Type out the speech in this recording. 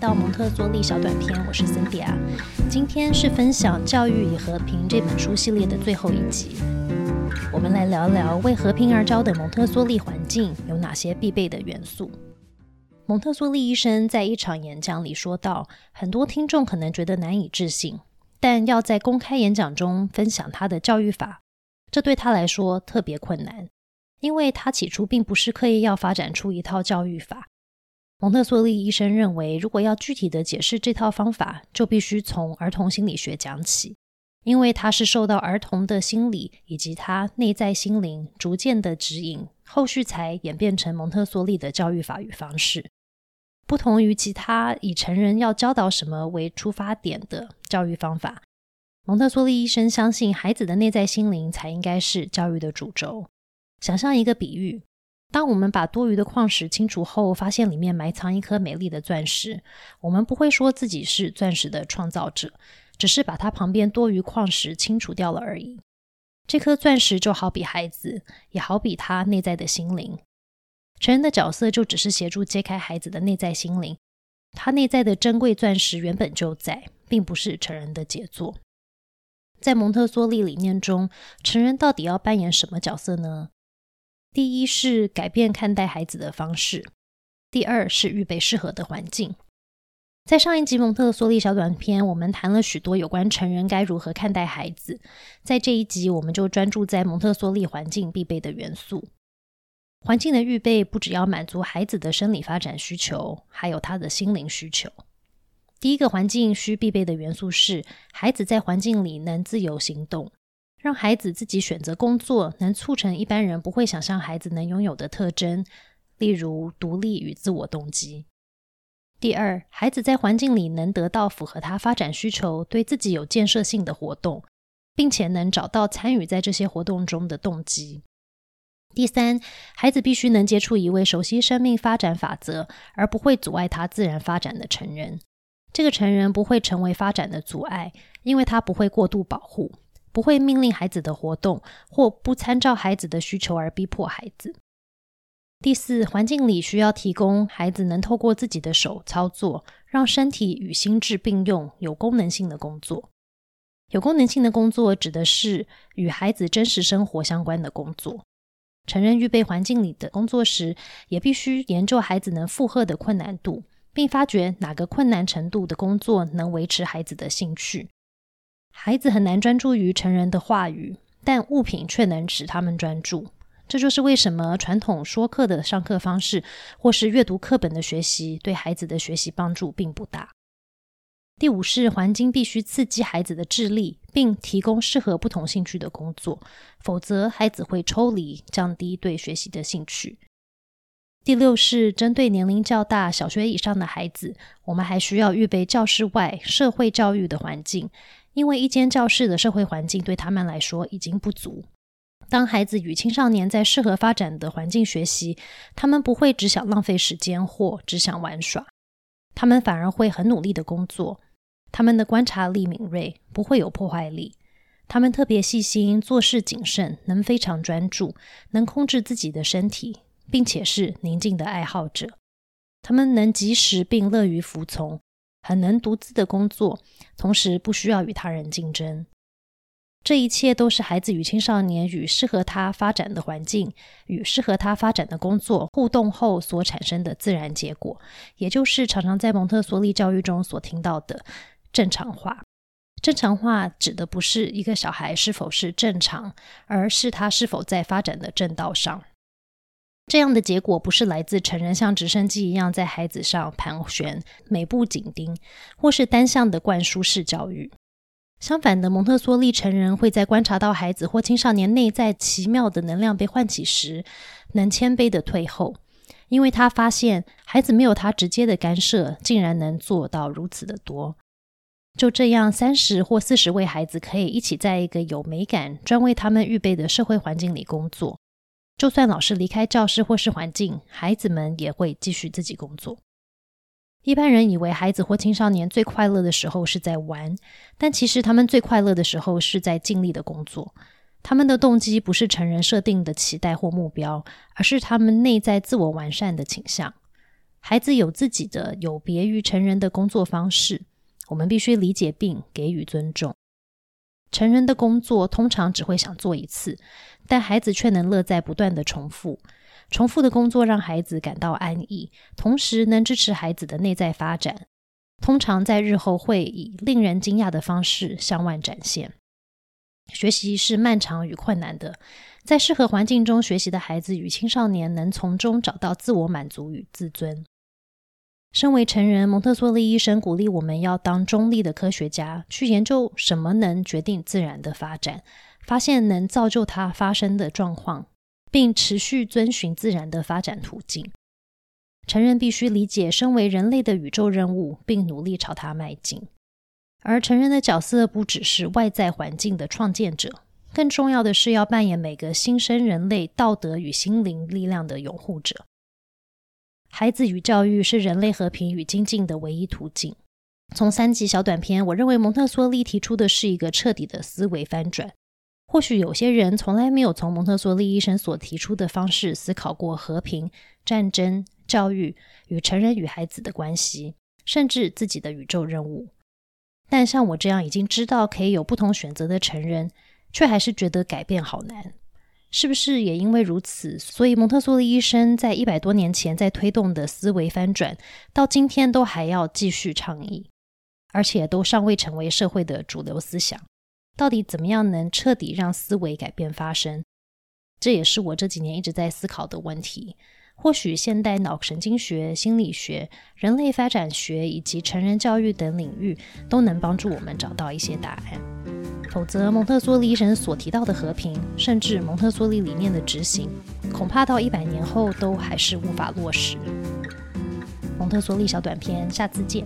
到蒙特梭利小短片，我是 Cynthia。今天是分享《教育与和平》这本书系列的最后一集。我们来聊聊为和平而教的蒙特梭利环境有哪些必备的元素。蒙特梭利医生在一场演讲里说到，很多听众可能觉得难以置信，但要在公开演讲中分享他的教育法，这对他来说特别困难，因为他起初并不是刻意要发展出一套教育法。蒙特梭利医生认为，如果要具体的解释这套方法，就必须从儿童心理学讲起，因为它是受到儿童的心理以及他内在心灵逐渐的指引，后续才演变成蒙特梭利的教育法与方式。不同于其他以成人要教导什么为出发点的教育方法，蒙特梭利医生相信孩子的内在心灵才应该是教育的主轴。想象一个比喻。当我们把多余的矿石清除后，发现里面埋藏一颗美丽的钻石，我们不会说自己是钻石的创造者，只是把它旁边多余矿石清除掉了而已。这颗钻石就好比孩子，也好比他内在的心灵。成人的角色就只是协助揭开孩子的内在心灵，他内在的珍贵钻石原本就在，并不是成人的杰作。在蒙特梭利理念中，成人到底要扮演什么角色呢？第一是改变看待孩子的方式，第二是预备适合的环境。在上一集蒙特梭利小短片，我们谈了许多有关成人该如何看待孩子。在这一集，我们就专注在蒙特梭利环境必备的元素。环境的预备不只要满足孩子的生理发展需求，还有他的心灵需求。第一个环境需必备的元素是，孩子在环境里能自由行动。让孩子自己选择工作，能促成一般人不会想象孩子能拥有的特征，例如独立与自我动机。第二，孩子在环境里能得到符合他发展需求、对自己有建设性的活动，并且能找到参与在这些活动中的动机。第三，孩子必须能接触一位熟悉生命发展法则，而不会阻碍他自然发展的成人。这个成人不会成为发展的阻碍，因为他不会过度保护。不会命令孩子的活动，或不参照孩子的需求而逼迫孩子。第四，环境里需要提供孩子能透过自己的手操作，让身体与心智并用，有功能性的工作。有功能性的工作指的是与孩子真实生活相关的工作。成人预备环境里的工作时，也必须研究孩子能负荷的困难度，并发觉哪个困难程度的工作能维持孩子的兴趣。孩子很难专注于成人的话语，但物品却能使他们专注。这就是为什么传统说课的上课方式，或是阅读课本的学习，对孩子的学习帮助并不大。第五是环境必须刺激孩子的智力，并提供适合不同兴趣的工作，否则孩子会抽离，降低对学习的兴趣。第六是针对年龄较大、小学以上的孩子，我们还需要预备教室外社会教育的环境。因为一间教室的社会环境对他们来说已经不足。当孩子与青少年在适合发展的环境学习，他们不会只想浪费时间或只想玩耍，他们反而会很努力的工作。他们的观察力敏锐，不会有破坏力。他们特别细心，做事谨慎，能非常专注，能控制自己的身体，并且是宁静的爱好者。他们能及时并乐于服从。很能独自的工作，同时不需要与他人竞争。这一切都是孩子与青少年与适合他发展的环境与适合他发展的工作互动后所产生的自然结果，也就是常常在蒙特梭利教育中所听到的正常化。正常化指的不是一个小孩是否是正常，而是他是否在发展的正道上。这样的结果不是来自成人像直升机一样在孩子上盘旋、每步紧盯，或是单向的灌输式教育。相反的，蒙特梭利成人会在观察到孩子或青少年内在奇妙的能量被唤起时，能谦卑的退后，因为他发现孩子没有他直接的干涉，竟然能做到如此的多。就这样，三十或四十位孩子可以一起在一个有美感、专为他们预备的社会环境里工作。就算老师离开教室或是环境，孩子们也会继续自己工作。一般人以为孩子或青少年最快乐的时候是在玩，但其实他们最快乐的时候是在尽力的工作。他们的动机不是成人设定的期待或目标，而是他们内在自我完善的倾向。孩子有自己的有别于成人的工作方式，我们必须理解并给予尊重。成人的工作通常只会想做一次，但孩子却能乐在不断的重复。重复的工作让孩子感到安逸，同时能支持孩子的内在发展。通常在日后会以令人惊讶的方式向外展现。学习是漫长与困难的，在适合环境中学习的孩子与青少年能从中找到自我满足与自尊。身为成人，蒙特梭利医生鼓励我们要当中立的科学家，去研究什么能决定自然的发展，发现能造就它发生的状况，并持续遵循自然的发展途径。成人必须理解身为人类的宇宙任务，并努力朝它迈进。而成人的角色不只是外在环境的创建者，更重要的是要扮演每个新生人类道德与心灵力量的拥护者。孩子与教育是人类和平与精进的唯一途径。从三集小短片，我认为蒙特梭利提出的是一个彻底的思维翻转。或许有些人从来没有从蒙特梭利医生所提出的方式思考过和平、战争、教育与成人与孩子的关系，甚至自己的宇宙任务。但像我这样已经知道可以有不同选择的成人，却还是觉得改变好难。是不是也因为如此，所以蒙特梭利医生在一百多年前在推动的思维翻转，到今天都还要继续倡议，而且都尚未成为社会的主流思想？到底怎么样能彻底让思维改变发生？这也是我这几年一直在思考的问题。或许现代脑神经学、心理学、人类发展学以及成人教育等领域，都能帮助我们找到一些答案。否则，蒙特梭利医生所提到的和平，甚至蒙特梭利理念的执行，恐怕到一百年后都还是无法落实。蒙特梭利小短片，下次见。